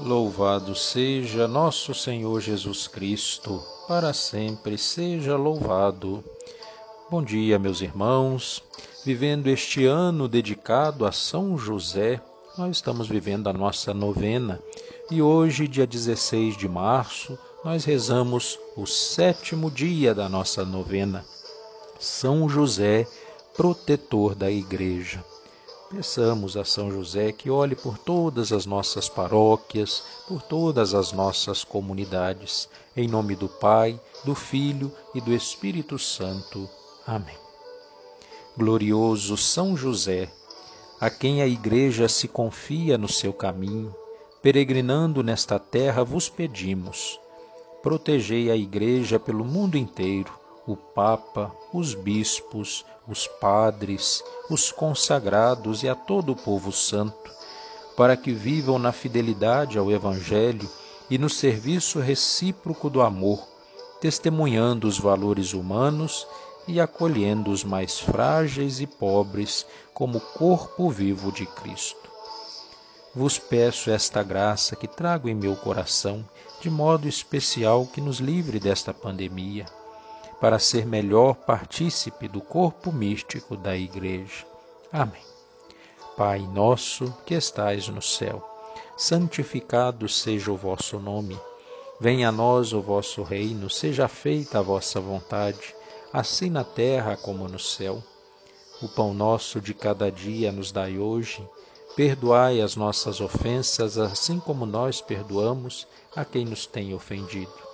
Louvado seja nosso Senhor Jesus Cristo, para sempre seja louvado. Bom dia, meus irmãos. Vivendo este ano dedicado a São José, nós estamos vivendo a nossa novena e hoje, dia 16 de março, nós rezamos o sétimo dia da nossa novena. São José, protetor da Igreja. Peçamos a São José que olhe por todas as nossas paróquias, por todas as nossas comunidades, em nome do Pai, do Filho e do Espírito Santo. Amém. Glorioso São José, a quem a Igreja se confia no seu caminho, peregrinando nesta terra, vos pedimos: protegei a Igreja pelo mundo inteiro o Papa, os bispos, os padres, os consagrados e a todo o povo santo, para que vivam na fidelidade ao Evangelho e no serviço recíproco do amor, testemunhando os valores humanos e acolhendo os mais frágeis e pobres como corpo vivo de Cristo. Vos peço esta graça que trago em meu coração, de modo especial que nos livre desta pandemia para ser melhor partícipe do corpo místico da Igreja. Amém. Pai nosso que estais no céu, santificado seja o vosso nome. Venha a nós o vosso reino, seja feita a vossa vontade, assim na terra como no céu. O pão nosso de cada dia nos dai hoje. Perdoai as nossas ofensas, assim como nós perdoamos a quem nos tem ofendido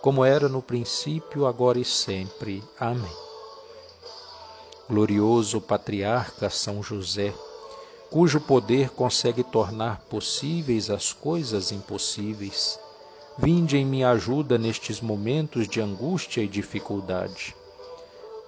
como era no princípio, agora e sempre. Amém. Glorioso patriarca São José, cujo poder consegue tornar possíveis as coisas impossíveis, vinde em minha ajuda nestes momentos de angústia e dificuldade.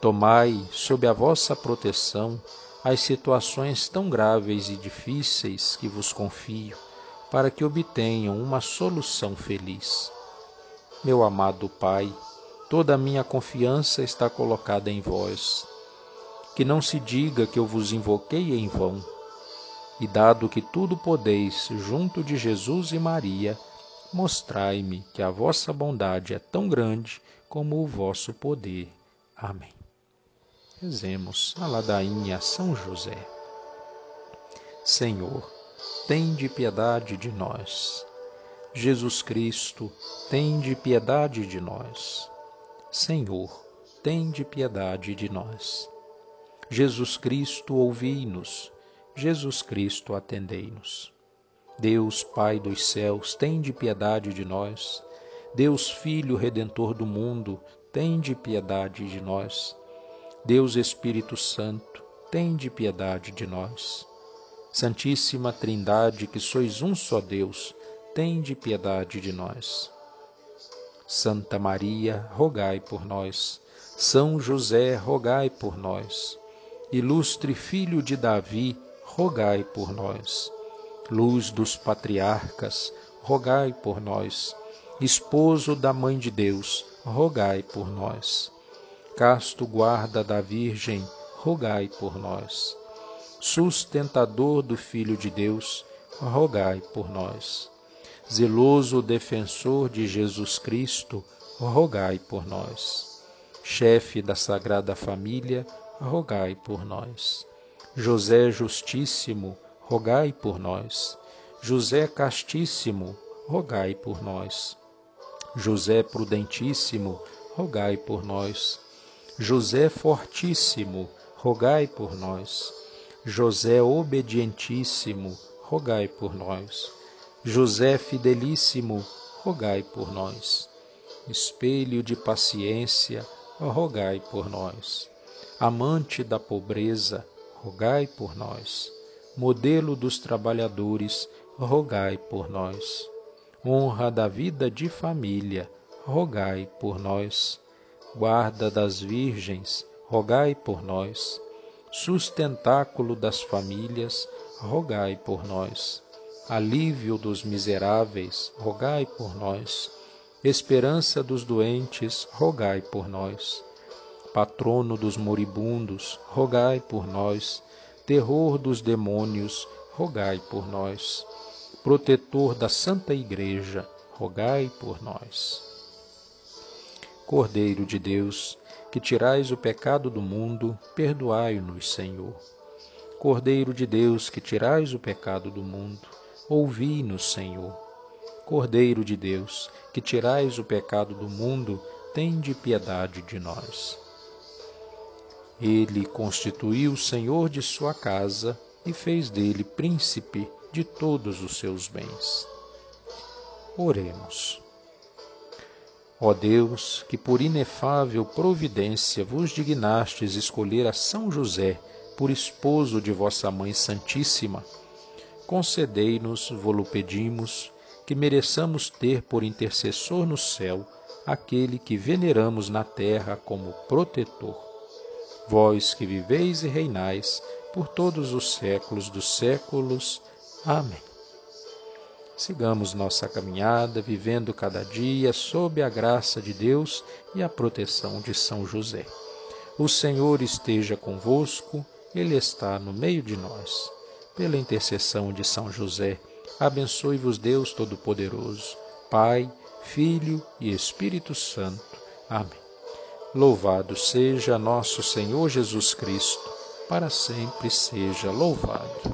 Tomai, sob a vossa proteção, as situações tão graves e difíceis que vos confio, para que obtenham uma solução feliz. Meu amado Pai, toda a minha confiança está colocada em vós. Que não se diga que eu vos invoquei em vão. E dado que tudo podeis junto de Jesus e Maria, mostrai-me que a vossa bondade é tão grande como o vosso poder. Amém. Rezemos a ladainha São José. Senhor, tende piedade de nós. Jesus Cristo, tende piedade de nós. Senhor, tende piedade de nós. Jesus Cristo, ouvi-nos. Jesus Cristo, atendei-nos. Deus, Pai dos céus, tende piedade de nós. Deus, Filho Redentor do mundo, tende piedade de nós. Deus Espírito Santo, tende piedade de nós. Santíssima Trindade, que sois um só Deus, tende piedade de nós. Santa Maria, rogai por nós. São José, rogai por nós. Ilustre Filho de Davi, rogai por nós. Luz dos patriarcas, rogai por nós. Esposo da Mãe de Deus, rogai por nós. Casto guarda da Virgem, rogai por nós. Sustentador do Filho de Deus, rogai por nós zeloso defensor de Jesus Cristo, rogai por nós. Chefe da Sagrada Família, rogai por nós. José Justíssimo, rogai por nós. José Castíssimo, rogai por nós. José Prudentíssimo, rogai por nós. José Fortíssimo, rogai por nós. José Obedientíssimo, rogai por nós. José Fidelíssimo, rogai por nós. Espelho de paciência, rogai por nós. Amante da pobreza, rogai por nós. Modelo dos trabalhadores, rogai por nós. honra da vida de família, rogai por nós. Guarda das virgens, rogai por nós. Sustentáculo das famílias, rogai por nós. Alívio dos miseráveis, rogai por nós. Esperança dos doentes, rogai por nós. Patrono dos moribundos, rogai por nós. Terror dos demônios, rogai por nós protetor da Santa Igreja, rogai por nós. Cordeiro de Deus, que tirais o pecado do mundo, perdoai-nos, Senhor. Cordeiro de Deus, que tirais o pecado do mundo, ouvi-nos, Senhor. Cordeiro de Deus, que tirais o pecado do mundo, tende piedade de nós. Ele constituiu o Senhor de sua casa e fez dele príncipe de todos os seus bens. Oremos. Ó Deus, que por inefável providência vos dignastes escolher a São José por esposo de vossa Mãe Santíssima, concedei-nos, vô-lo pedimos, que mereçamos ter por intercessor no céu aquele que veneramos na terra como protetor. Vós que viveis e reinais por todos os séculos dos séculos. Amém. Sigamos nossa caminhada, vivendo cada dia sob a graça de Deus e a proteção de São José. O Senhor esteja convosco, Ele está no meio de nós. Pela intercessão de São José, abençoe-vos Deus Todo-Poderoso, Pai, Filho e Espírito Santo. Amém. Louvado seja nosso Senhor Jesus Cristo, para sempre seja louvado.